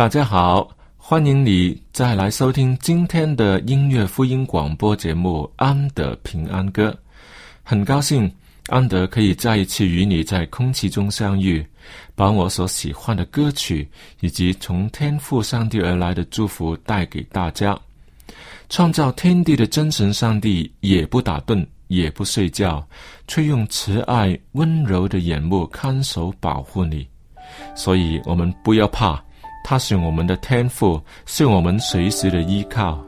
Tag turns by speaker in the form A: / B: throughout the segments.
A: 大家好，欢迎你再来收听今天的音乐福音广播节目《安德平安歌》。很高兴安德可以再一次与你在空气中相遇，把我所喜欢的歌曲以及从天父上帝而来的祝福带给大家。创造天地的真神上帝也不打盹，也不睡觉，却用慈爱温柔的眼目看守保护你。所以，我们不要怕。他是我们的天赋，是我们随时的依靠。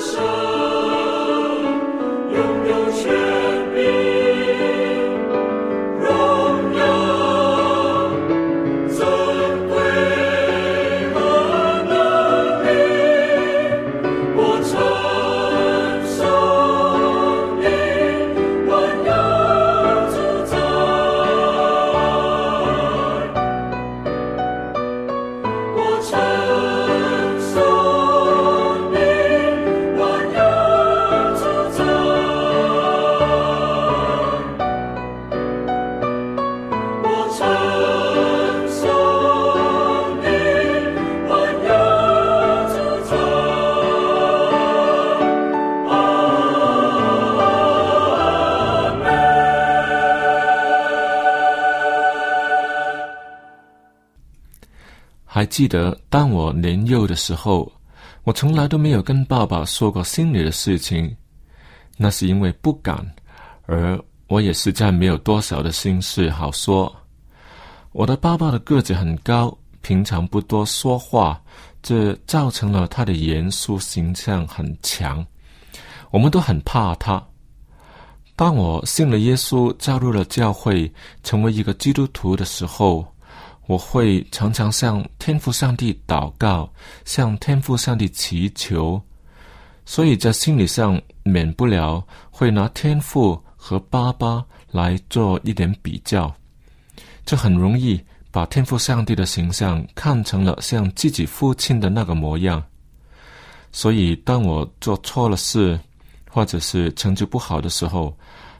B: 全
A: 还记得当我年幼的时候，我从来都没有跟爸爸说过心里的事情，那是因为不敢，而我也实在没有多少的心事好说。我的爸爸的个子很高，平常不多说话，这造成了他的严肃形象很强，我们都很怕他。当我信了耶稣，加入了教会，成为一个基督徒的时候，我会常常向天父上帝祷告，向天父上帝祈求，所以在心理上免不了会拿天父和爸爸来做一点比较，这很容易把天父上帝的形象看成了像自己父亲的那个模样。所以，当我做错了事，或者是成绩不好的时候，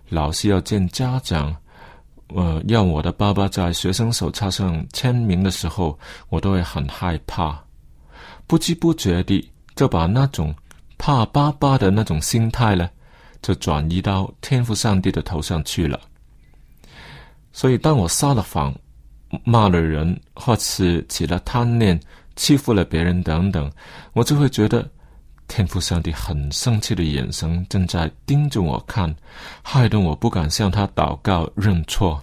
A: 老师要见家长，呃，要我的爸爸在学生手册上签名的时候，我都会很害怕，不知不觉地就把那种怕爸爸的那种心态呢，就转移到天父上帝的头上去了。所以，当我撒了谎、骂了人，或是起了贪念、欺负了别人等等，我就会觉得天父上帝很生气的眼神正在盯着我看，害得我不敢向他祷告认错。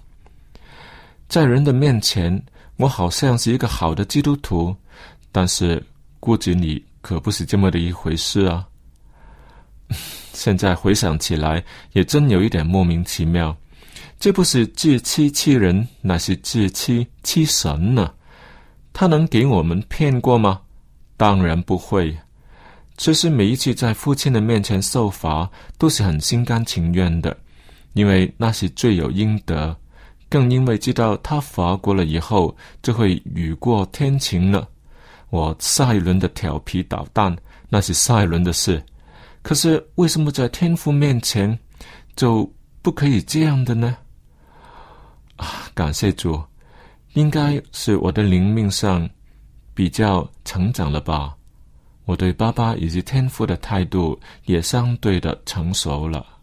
A: 在人的面前，我好像是一个好的基督徒，但是骨子里可不是这么的一回事啊。现在回想起来，也真有一点莫名其妙。这不是自欺欺人，乃是自欺欺神呢。他能给我们骗过吗？当然不会。其实每一次在父亲的面前受罚，都是很心甘情愿的，因为那是罪有应得，更因为知道他罚过了以后，就会雨过天晴了。我下一轮的调皮捣蛋，那是下一轮的事。可是为什么在天父面前就不可以这样的呢？啊，感谢主，应该是我的灵命上比较成长了吧。我对爸爸以及天父的态度也相对的成熟了。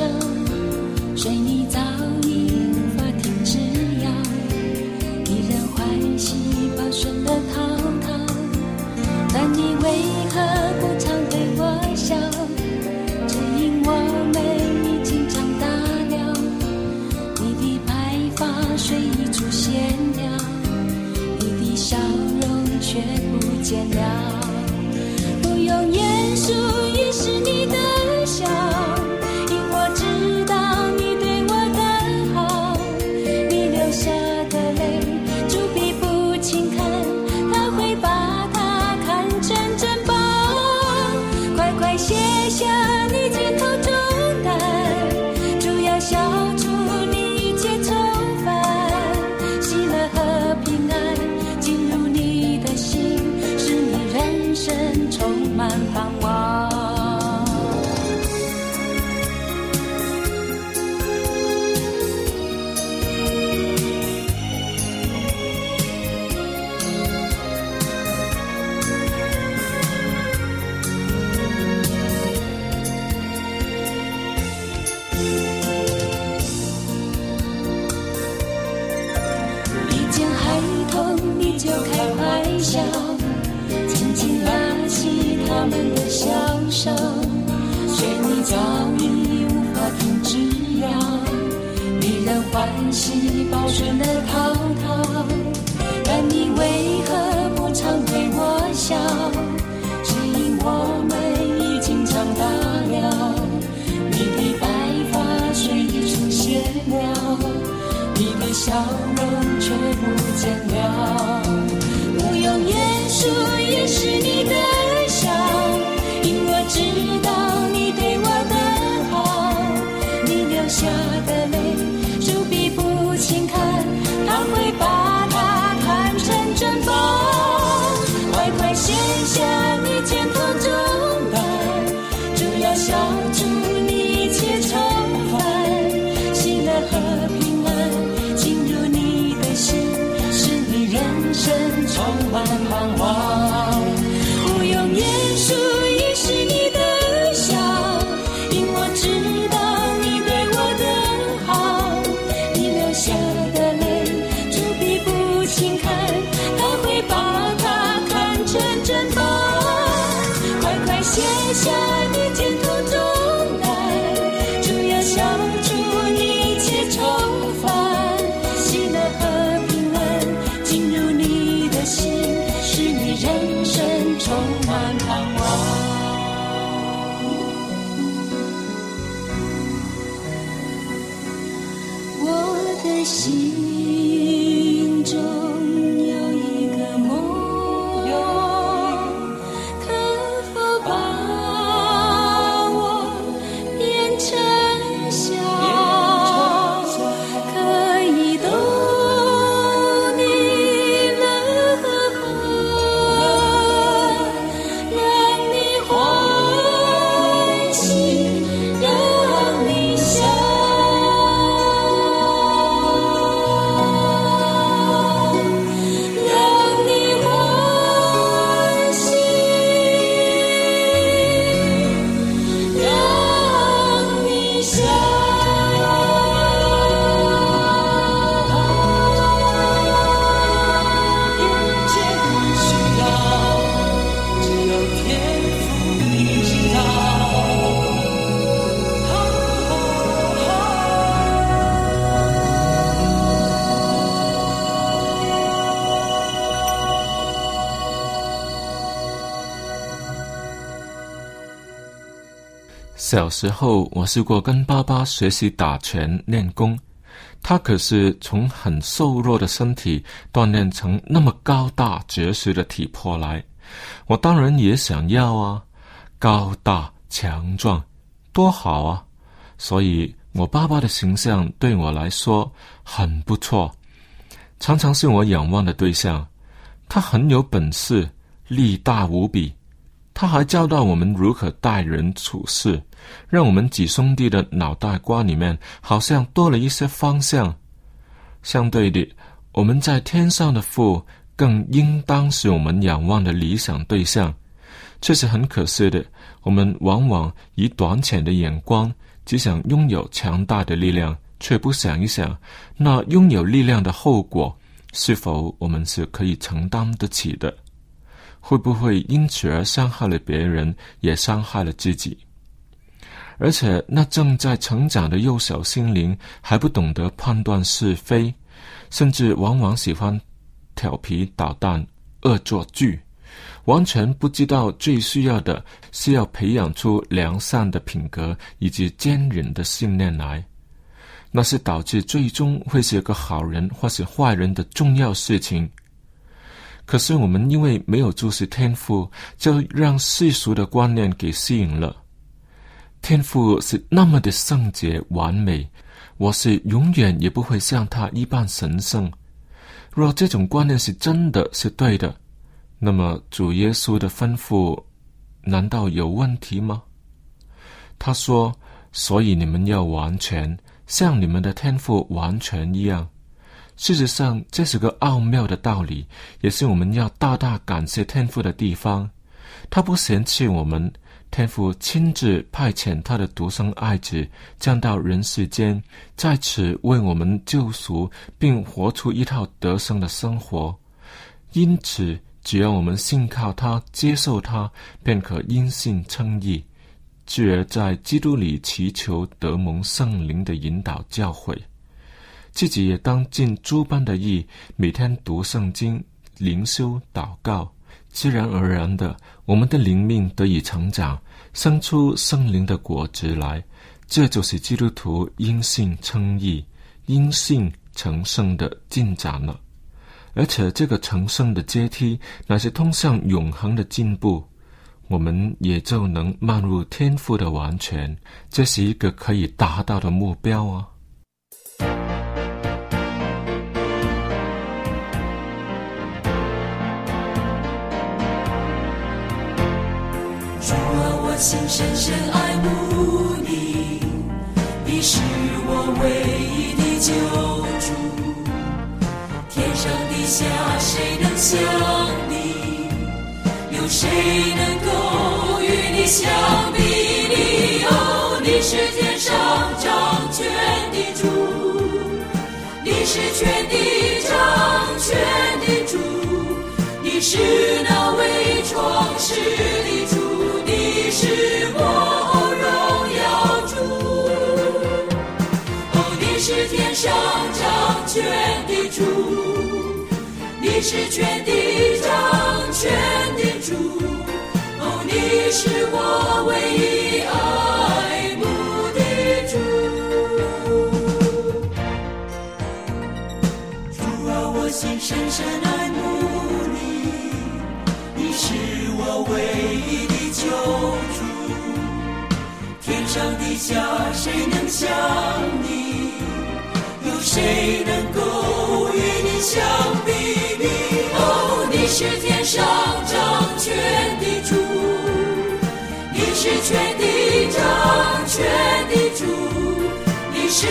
C: 笑欢喜抱顺的滔滔，但你为何不常对我笑？只因我们已经长大了，你的白发虽已出现了。你的笑容却不见了。不用言说，
A: 小时候，我试过跟爸爸学习打拳练功，他可是从很瘦弱的身体锻炼成那么高大结实的体魄来。我当然也想要啊，高大强壮，多好啊！所以，我爸爸的形象对我来说很不错，常常是我仰望的对象。他很有本事，力大无比。他还教导我们如何待人处事，让我们几兄弟的脑袋瓜里面好像多了一些方向。相对的，我们在天上的父更应当是我们仰望的理想对象。却是很可惜的，我们往往以短浅的眼光，只想拥有强大的力量，却不想一想，那拥有力量的后果是否我们是可以承担得起的。会不会因此而伤害了别人，也伤害了自己？而且，那正在成长的幼小心灵还不懂得判断是非，甚至往往喜欢调皮捣蛋、恶作剧，完全不知道最需要的是要培养出良善的品格以及坚忍的信念来。那是导致最终会是一个好人或是坏人的重要事情。可是我们因为没有注视天赋，就让世俗的观念给吸引了。天赋是那么的圣洁完美，我是永远也不会像他一般神圣。若这种观念是真的是对的，那么主耶稣的吩咐难道有问题吗？他说：“所以你们要完全，像你们的天赋完全一样。”事实上，这是个奥妙的道理，也是我们要大大感谢天父的地方。他不嫌弃我们。天父亲自派遣他的独生爱子降到人世间，在此为我们救赎，并活出一套得胜的生活。因此，只要我们信靠他、接受他，便可因信称义，继而在基督里祈求得蒙圣灵的引导教诲。自己也当尽诸般的意，每天读圣经、灵修、祷告。自然而然的，我们的灵命得以成长，生出圣灵的果子来。这就是基督徒因信称义、因信成圣的进展了。而且，这个成圣的阶梯乃是通向永恒的进步，我们也就能迈入天赋的完全。这是一个可以达到的目标啊！
C: 心深深爱慕你，你是我唯一的救主。天上地下谁能像你？有谁能够与你相比你？哦，你是天上掌权的主，你是全地掌权的主，你是那为创世的主。你是我荣耀主，哦，你是天上掌权的主，你是全地上地下谁能像你？有谁能够与你相比拟？哦，你是天上掌权的主，你是全地掌权的主，你是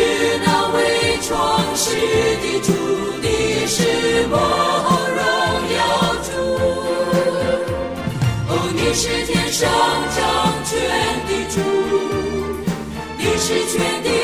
C: 那位创世的主，你是我荣耀主。哦，你是天。上掌权的主，是决定。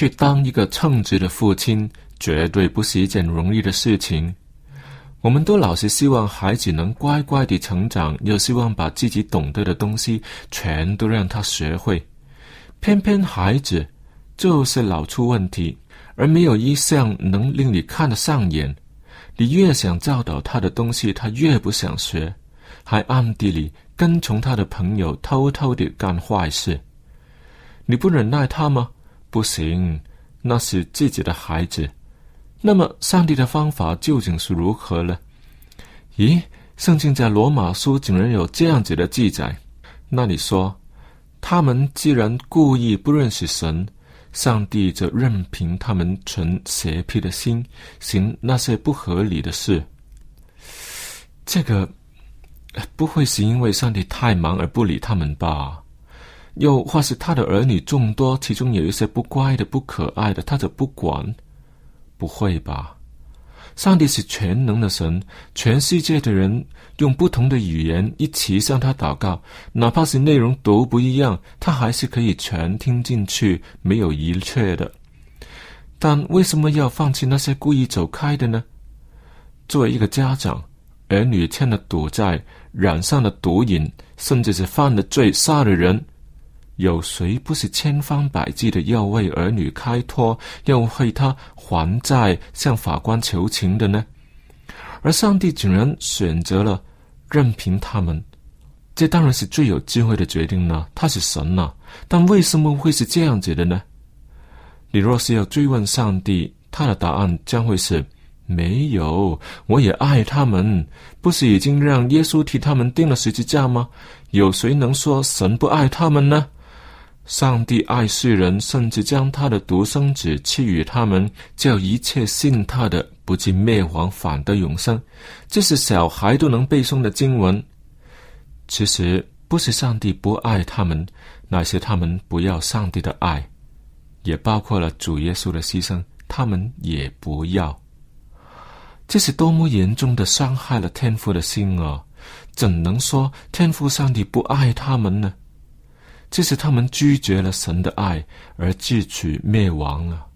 A: 去当一个称职的父亲，绝对不是一件容易的事情。我们都老是希望孩子能乖乖的成长，又希望把自己懂得的东西全都让他学会。偏偏孩子就是老出问题，而没有一项能令你看得上眼。你越想教导他的东西，他越不想学，还暗地里跟从他的朋友偷偷的干坏事。你不忍耐他吗？不行，那是自己的孩子。那么，上帝的方法究竟是如何呢？咦，圣经在罗马书竟然有这样子的记载。那你说，他们既然故意不认识神，上帝就任凭他们存邪僻的心，行那些不合理的事。这个不会是因为上帝太忙而不理他们吧？又或是他的儿女众多，其中有一些不乖的、不可爱的，他就不管？不会吧？上帝是全能的神，全世界的人用不同的语言一起向他祷告，哪怕是内容都不一样，他还是可以全听进去，没有一切的。但为什么要放弃那些故意走开的呢？作为一个家长，儿女欠了赌债，染上了毒瘾，甚至是犯了罪，杀了人。有谁不是千方百计的要为儿女开脱，要为他还债，向法官求情的呢？而上帝竟然选择了任凭他们，这当然是最有智慧的决定呢。他是神呐，但为什么会是这样子的呢？你若是要追问上帝，他的答案将会是：没有，我也爱他们，不是已经让耶稣替他们定了十字架吗？有谁能说神不爱他们呢？上帝爱世人，甚至将他的独生子赐予他们，叫一切信他的不至灭亡，反得永生。这是小孩都能背诵的经文。其实不是上帝不爱他们，那是他们不要上帝的爱，也包括了主耶稣的牺牲，他们也不要。这是多么严重的伤害了天父的心啊！怎能说天父上帝不爱他们呢？这是他们拒绝了神的爱，而自取灭亡了。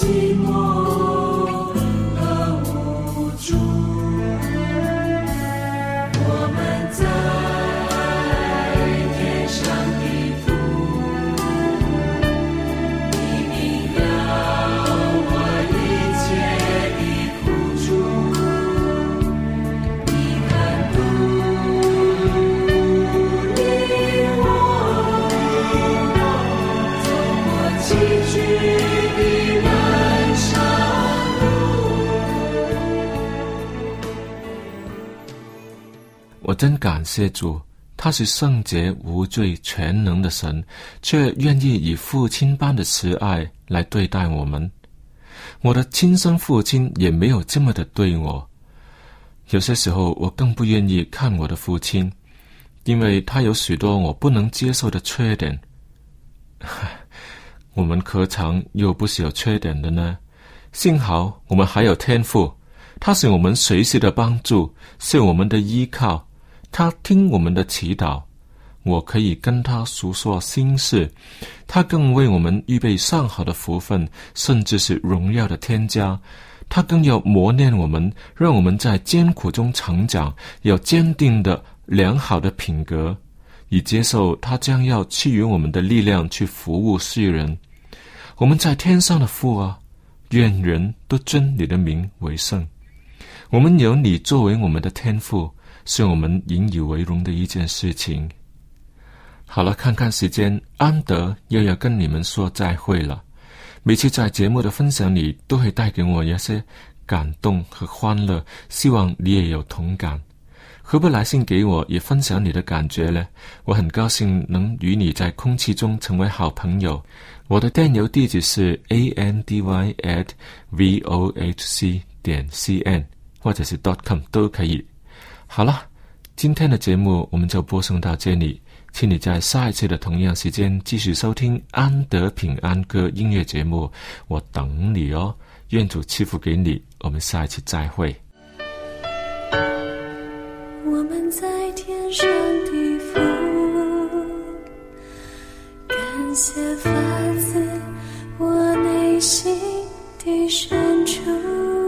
A: te morrer. 谢主，他是圣洁、无罪、全能的神，却愿意以父亲般的慈爱来对待我们。我的亲生父亲也没有这么的对我。有些时候，我更不愿意看我的父亲，因为他有许多我不能接受的缺点。我们何尝又不是有缺点的呢？幸好我们还有天赋，他是我们随时的帮助，是我们的依靠。他听我们的祈祷，我可以跟他诉说心事，他更为我们预备上好的福分，甚至是荣耀的添加。他更要磨练我们，让我们在艰苦中成长，有坚定的良好的品格，以接受他将要赐予我们的力量去服务世人。我们在天上的父啊，愿人都尊你的名为圣。我们有你作为我们的天赋，是我们引以为荣的一件事情。好了，看看时间，安德又要跟你们说再会了。每次在节目的分享里，都会带给我一些感动和欢乐，希望你也有同感。何不来信给我，也分享你的感觉呢？我很高兴能与你在空气中成为好朋友。我的电邮地址是 a n d y at v o h c 点 c n，或者是 dot com 都可以。好了，今天的节目我们就播送到这里，请你在下一次的同样时间继续收听安德平安歌音乐节目，我等你哦。愿主赐福给你，我们下一次再会。
C: 我们在天上的父，感谢发自我内心的深处。